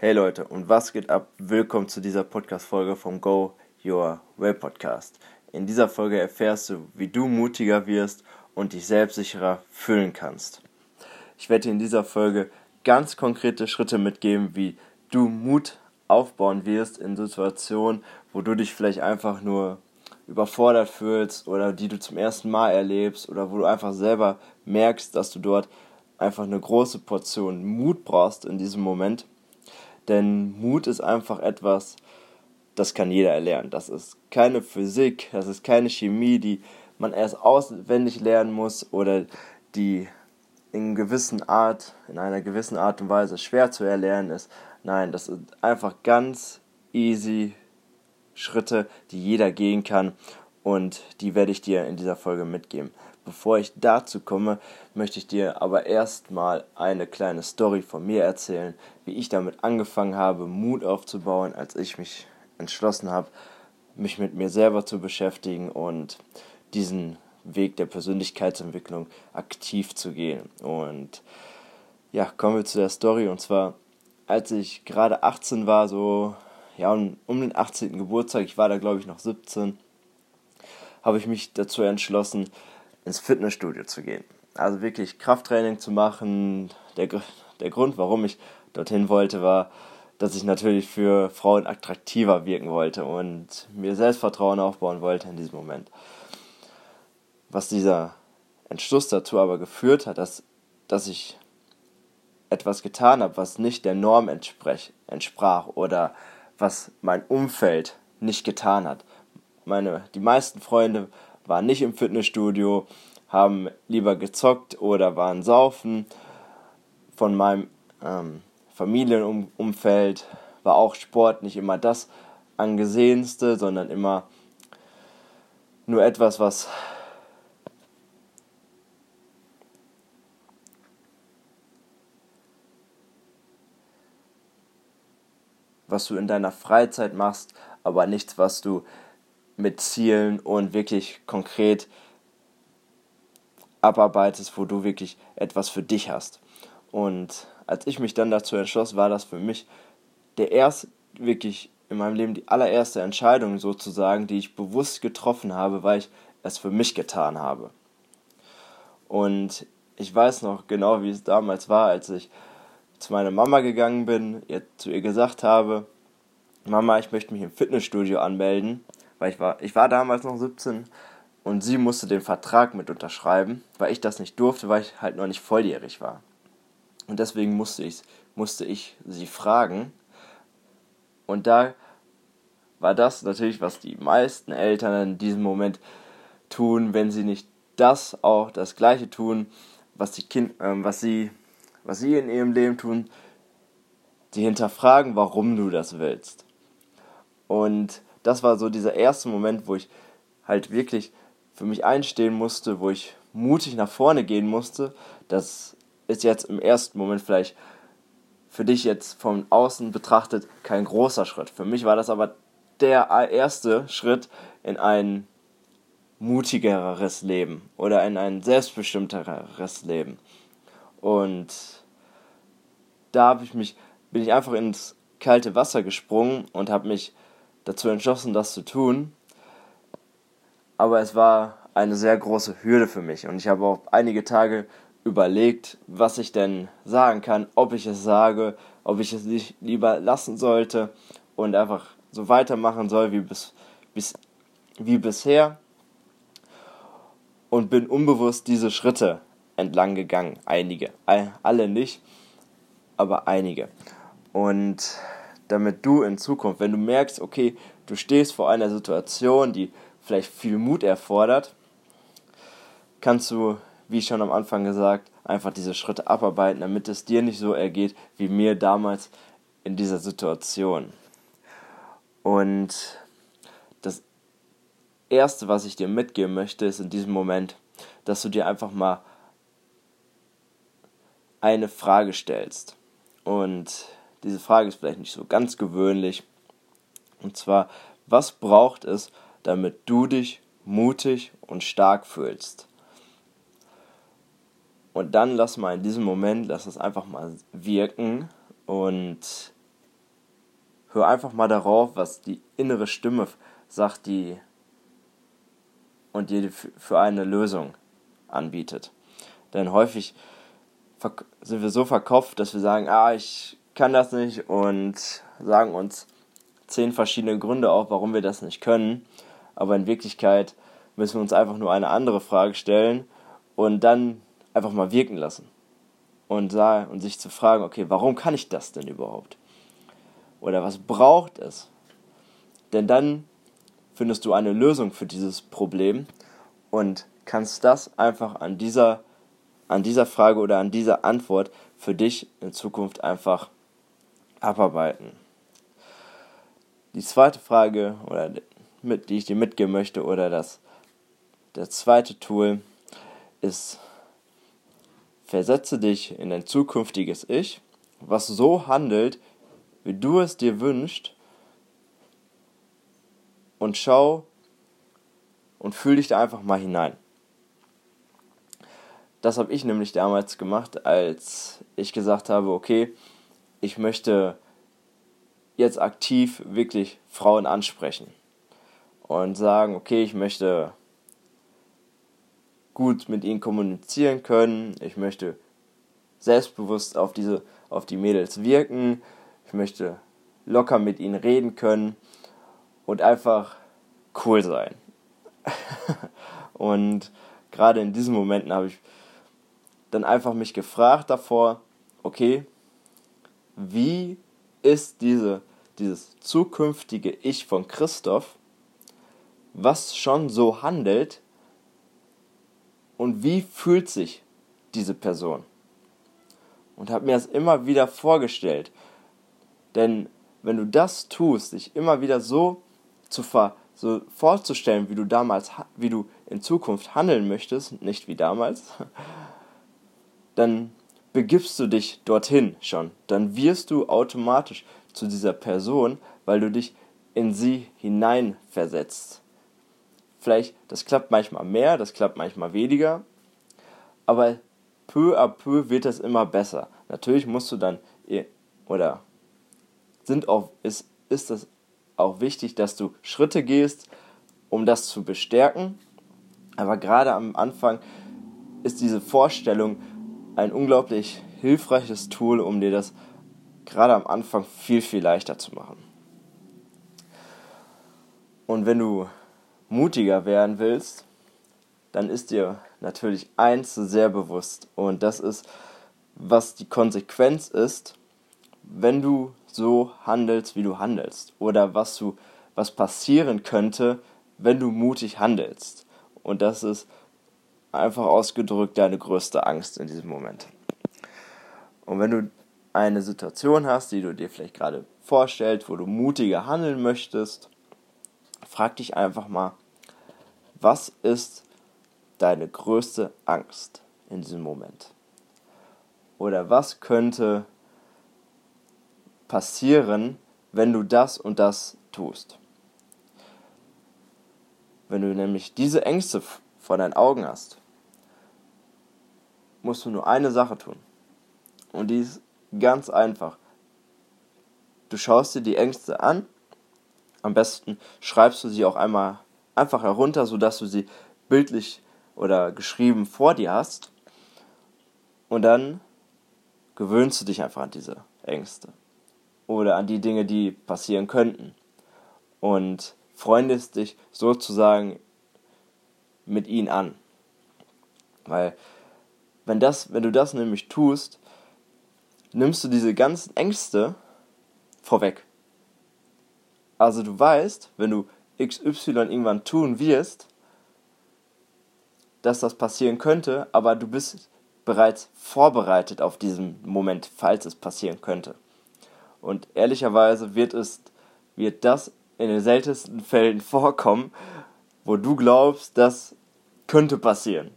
Hey Leute, und was geht ab? Willkommen zu dieser Podcast-Folge vom Go Your Way Podcast. In dieser Folge erfährst du, wie du mutiger wirst und dich selbstsicherer fühlen kannst. Ich werde dir in dieser Folge ganz konkrete Schritte mitgeben, wie du Mut aufbauen wirst in Situationen, wo du dich vielleicht einfach nur überfordert fühlst oder die du zum ersten Mal erlebst oder wo du einfach selber merkst, dass du dort einfach eine große Portion Mut brauchst in diesem Moment denn Mut ist einfach etwas, das kann jeder erlernen. Das ist keine Physik, das ist keine Chemie, die man erst auswendig lernen muss oder die in gewissen Art, in einer gewissen Art und Weise schwer zu erlernen ist. Nein, das sind einfach ganz easy Schritte, die jeder gehen kann und die werde ich dir in dieser Folge mitgeben. Bevor ich dazu komme, möchte ich dir aber erstmal eine kleine Story von mir erzählen, wie ich damit angefangen habe, Mut aufzubauen, als ich mich entschlossen habe, mich mit mir selber zu beschäftigen und diesen Weg der Persönlichkeitsentwicklung aktiv zu gehen. Und ja, kommen wir zu der Story. Und zwar, als ich gerade 18 war, so ja, um, um den 18. Geburtstag, ich war da glaube ich noch 17, habe ich mich dazu entschlossen, ins Fitnessstudio zu gehen. Also wirklich Krafttraining zu machen. Der, der Grund, warum ich dorthin wollte, war, dass ich natürlich für Frauen attraktiver wirken wollte und mir Selbstvertrauen aufbauen wollte in diesem Moment. Was dieser Entschluss dazu aber geführt hat, dass, dass ich etwas getan habe, was nicht der Norm entsprach oder was mein Umfeld nicht getan hat. Meine, die meisten Freunde waren nicht im Fitnessstudio, haben lieber gezockt oder waren saufen. Von meinem ähm, Familienumfeld war auch Sport nicht immer das angesehenste, sondern immer nur etwas, was was du in deiner Freizeit machst, aber nichts, was du mit Zielen und wirklich konkret abarbeitest, wo du wirklich etwas für dich hast. Und als ich mich dann dazu entschloss, war das für mich der erste, wirklich in meinem Leben die allererste Entscheidung sozusagen, die ich bewusst getroffen habe, weil ich es für mich getan habe. Und ich weiß noch genau, wie es damals war, als ich zu meiner Mama gegangen bin, ihr, zu ihr gesagt habe, Mama, ich möchte mich im Fitnessstudio anmelden weil ich war, ich war damals noch 17 und sie musste den Vertrag mit unterschreiben, weil ich das nicht durfte, weil ich halt noch nicht volljährig war. Und deswegen musste ich, musste ich sie fragen. Und da war das natürlich, was die meisten Eltern in diesem Moment tun, wenn sie nicht das auch das Gleiche tun, was die kind, äh, was sie, was sie in ihrem Leben tun. Sie hinterfragen, warum du das willst. Und das war so dieser erste Moment, wo ich halt wirklich für mich einstehen musste, wo ich mutig nach vorne gehen musste. Das ist jetzt im ersten Moment vielleicht für dich jetzt von außen betrachtet kein großer Schritt. Für mich war das aber der erste Schritt in ein mutigeres Leben oder in ein selbstbestimmteres Leben. Und da habe ich mich bin ich einfach ins kalte Wasser gesprungen und habe mich dazu entschlossen, das zu tun. Aber es war eine sehr große Hürde für mich und ich habe auch einige Tage überlegt, was ich denn sagen kann, ob ich es sage, ob ich es nicht lieber lassen sollte und einfach so weitermachen soll wie, bis, bis, wie bisher. Und bin unbewusst diese Schritte entlang gegangen. Einige, alle nicht, aber einige. Und damit du in Zukunft, wenn du merkst, okay, du stehst vor einer Situation, die vielleicht viel Mut erfordert, kannst du, wie schon am Anfang gesagt, einfach diese Schritte abarbeiten, damit es dir nicht so ergeht wie mir damals in dieser Situation. Und das Erste, was ich dir mitgeben möchte, ist in diesem Moment, dass du dir einfach mal eine Frage stellst. Und diese Frage ist vielleicht nicht so ganz gewöhnlich. Und zwar, was braucht es, damit du dich mutig und stark fühlst? Und dann lass mal in diesem Moment, lass es einfach mal wirken und hör einfach mal darauf, was die innere Stimme sagt, die und dir für eine Lösung anbietet. Denn häufig sind wir so verkopft, dass wir sagen, ah, ich kann das nicht und sagen uns zehn verschiedene Gründe auf, warum wir das nicht können. Aber in Wirklichkeit müssen wir uns einfach nur eine andere Frage stellen und dann einfach mal wirken lassen. Und, sagen, und sich zu fragen, okay, warum kann ich das denn überhaupt? Oder was braucht es? Denn dann findest du eine Lösung für dieses Problem und kannst das einfach an dieser, an dieser Frage oder an dieser Antwort für dich in Zukunft einfach abarbeiten. Die zweite Frage, oder mit, die ich dir mitgeben möchte, oder das, das zweite Tool ist, versetze dich in dein zukünftiges Ich, was so handelt, wie du es dir wünschst, und schau und fühl dich da einfach mal hinein. Das habe ich nämlich damals gemacht, als ich gesagt habe, okay, ich möchte jetzt aktiv wirklich Frauen ansprechen und sagen, okay, ich möchte gut mit ihnen kommunizieren können, ich möchte selbstbewusst auf diese auf die Mädels wirken, ich möchte locker mit ihnen reden können und einfach cool sein. und gerade in diesen Momenten habe ich dann einfach mich gefragt davor, okay, wie ist diese, dieses zukünftige Ich von Christoph, was schon so handelt und wie fühlt sich diese Person? Und habe mir das immer wieder vorgestellt. Denn wenn du das tust, dich immer wieder so zu ver so vorzustellen, wie du damals, wie du in Zukunft handeln möchtest, nicht wie damals, dann begibst du dich dorthin schon. Dann wirst du automatisch zu dieser Person, weil du dich in sie hineinversetzt. Vielleicht, das klappt manchmal mehr, das klappt manchmal weniger, aber peu à peu wird das immer besser. Natürlich musst du dann, oder sind auch, ist, ist das auch wichtig, dass du Schritte gehst, um das zu bestärken. Aber gerade am Anfang ist diese Vorstellung ein unglaublich hilfreiches Tool, um dir das gerade am Anfang viel, viel leichter zu machen. Und wenn du mutiger werden willst, dann ist dir natürlich eins sehr bewusst und das ist, was die Konsequenz ist, wenn du so handelst, wie du handelst. Oder was du, was passieren könnte, wenn du mutig handelst. Und das ist einfach ausgedrückt deine größte Angst in diesem Moment. Und wenn du eine Situation hast, die du dir vielleicht gerade vorstellst, wo du mutiger handeln möchtest, frag dich einfach mal, was ist deine größte Angst in diesem Moment? Oder was könnte passieren, wenn du das und das tust. Wenn du nämlich diese Ängste vor deinen Augen hast, musst du nur eine Sache tun. Und die ist ganz einfach. Du schaust dir die Ängste an. Am besten schreibst du sie auch einmal einfach herunter, sodass du sie bildlich oder geschrieben vor dir hast. Und dann gewöhnst du dich einfach an diese Ängste oder an die Dinge, die passieren könnten. Und freundest dich sozusagen mit ihnen an. Weil, wenn, das, wenn du das nämlich tust, nimmst du diese ganzen Ängste vorweg. Also du weißt, wenn du XY irgendwann tun wirst, dass das passieren könnte, aber du bist bereits vorbereitet auf diesen Moment, falls es passieren könnte. Und ehrlicherweise wird es, wird das in den seltensten Fällen vorkommen, wo du glaubst, das könnte passieren.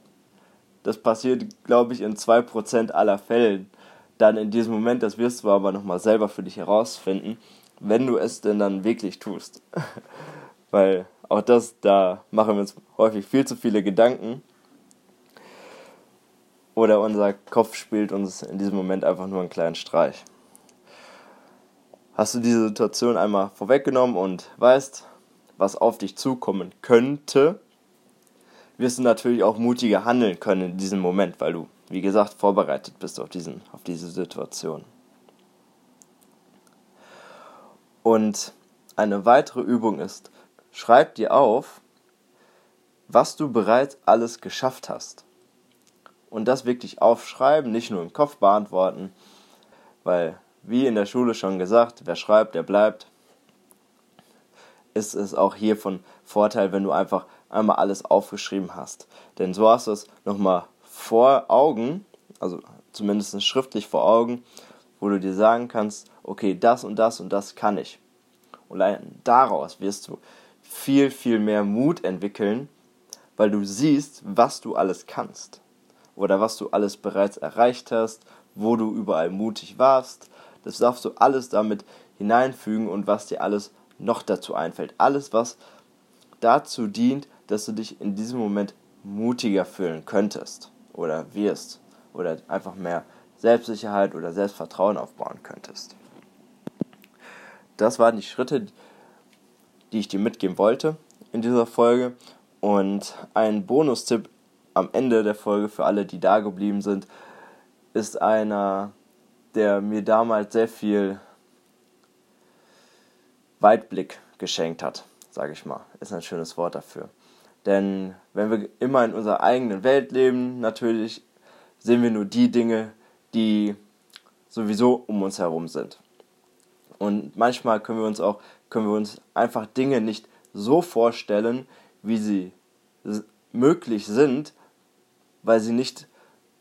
Das passiert, glaube ich, in 2% aller Fällen. Dann in diesem Moment, das wirst du aber nochmal selber für dich herausfinden, wenn du es denn dann wirklich tust. Weil auch das, da machen wir uns häufig viel zu viele Gedanken. Oder unser Kopf spielt uns in diesem Moment einfach nur einen kleinen Streich. hast du diese Situation einmal vorweggenommen und weißt, was auf dich zukommen könnte, wirst du natürlich auch mutiger handeln können in diesem Moment, weil du, wie gesagt, vorbereitet bist auf, diesen, auf diese Situation. Und eine weitere Übung ist, schreib dir auf, was du bereits alles geschafft hast. Und das wirklich aufschreiben, nicht nur im Kopf beantworten, weil, wie in der Schule schon gesagt, wer schreibt, der bleibt, ist es auch hier von Vorteil, wenn du einfach einmal alles aufgeschrieben hast. Denn so hast du es nochmal vor Augen, also zumindest schriftlich vor Augen, wo du dir sagen kannst, okay, das und das und das kann ich. Und daraus wirst du viel, viel mehr Mut entwickeln, weil du siehst, was du alles kannst. Oder was du alles bereits erreicht hast, wo du überall mutig warst. Das darfst du alles damit hineinfügen und was dir alles noch dazu einfällt. Alles, was dazu dient, dass du dich in diesem Moment mutiger fühlen könntest oder wirst oder einfach mehr Selbstsicherheit oder Selbstvertrauen aufbauen könntest. Das waren die Schritte, die ich dir mitgeben wollte in dieser Folge. Und ein Bonustipp am Ende der Folge für alle, die da geblieben sind, ist einer, der mir damals sehr viel Weitblick geschenkt hat, sage ich mal. Ist ein schönes Wort dafür. Denn wenn wir immer in unserer eigenen Welt leben, natürlich sehen wir nur die Dinge, die sowieso um uns herum sind. Und manchmal können wir uns auch können wir uns einfach Dinge nicht so vorstellen, wie sie möglich sind, weil sie nicht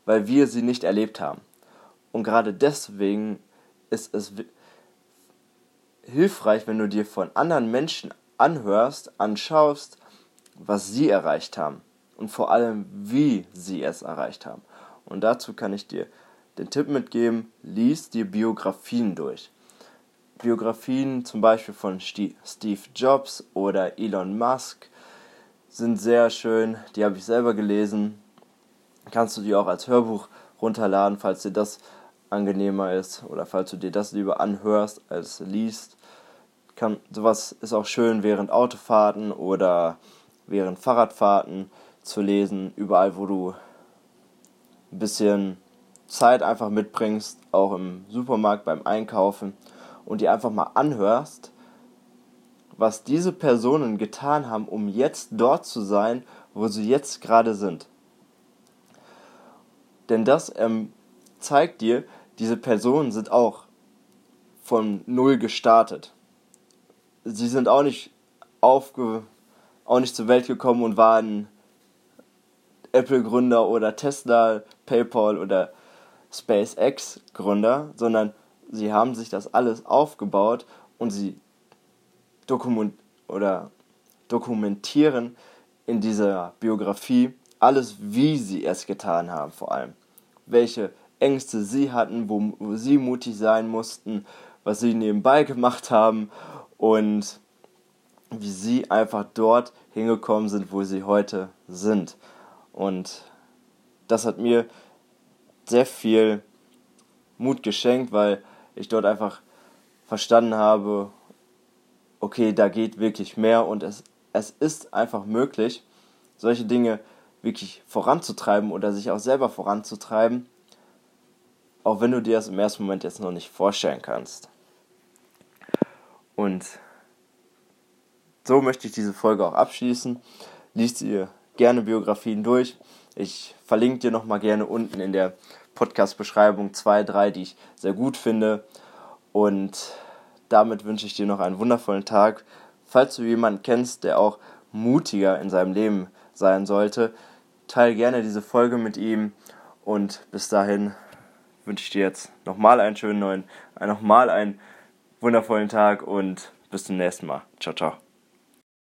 weil wir sie nicht erlebt haben. Und gerade deswegen ist es hilfreich, wenn du dir von anderen Menschen anhörst, anschaust, was sie erreicht haben und vor allem, wie sie es erreicht haben. Und dazu kann ich dir den Tipp mitgeben, lies dir Biografien durch. Biografien zum Beispiel von Steve Jobs oder Elon Musk sind sehr schön, die habe ich selber gelesen. Kannst du die auch als Hörbuch runterladen, falls dir das angenehmer ist oder falls du dir das lieber anhörst als liest. Kann, sowas ist auch schön während Autofahrten oder während Fahrradfahrten zu lesen, überall wo du ein bisschen Zeit einfach mitbringst, auch im Supermarkt beim Einkaufen und dir einfach mal anhörst, was diese Personen getan haben, um jetzt dort zu sein, wo sie jetzt gerade sind. Denn das ähm, zeigt dir, diese Personen sind auch von null gestartet. Sie sind auch nicht aufge auch nicht zur Welt gekommen und waren Apple-Gründer oder Tesla, PayPal oder SpaceX-Gründer, sondern sie haben sich das alles aufgebaut und sie dokument oder dokumentieren in dieser Biografie alles, wie sie es getan haben, vor allem. Welche Ängste sie hatten, wo, wo sie mutig sein mussten, was sie nebenbei gemacht haben und wie sie einfach dort hingekommen sind, wo sie heute sind. Und das hat mir sehr viel Mut geschenkt, weil ich dort einfach verstanden habe, okay, da geht wirklich mehr und es, es ist einfach möglich, solche Dinge wirklich voranzutreiben oder sich auch selber voranzutreiben, auch wenn du dir das im ersten Moment jetzt noch nicht vorstellen kannst. Und so möchte ich diese Folge auch abschließen. Lies dir gerne Biografien durch. Ich verlinke dir nochmal gerne unten in der Podcast-Beschreibung zwei, drei, die ich sehr gut finde. Und damit wünsche ich dir noch einen wundervollen Tag. Falls du jemanden kennst, der auch mutiger in seinem Leben sein sollte, teile gerne diese Folge mit ihm. Und bis dahin wünsche ich dir jetzt nochmal einen schönen neuen, nochmal einen wundervollen Tag und bis zum nächsten Mal. Ciao, ciao.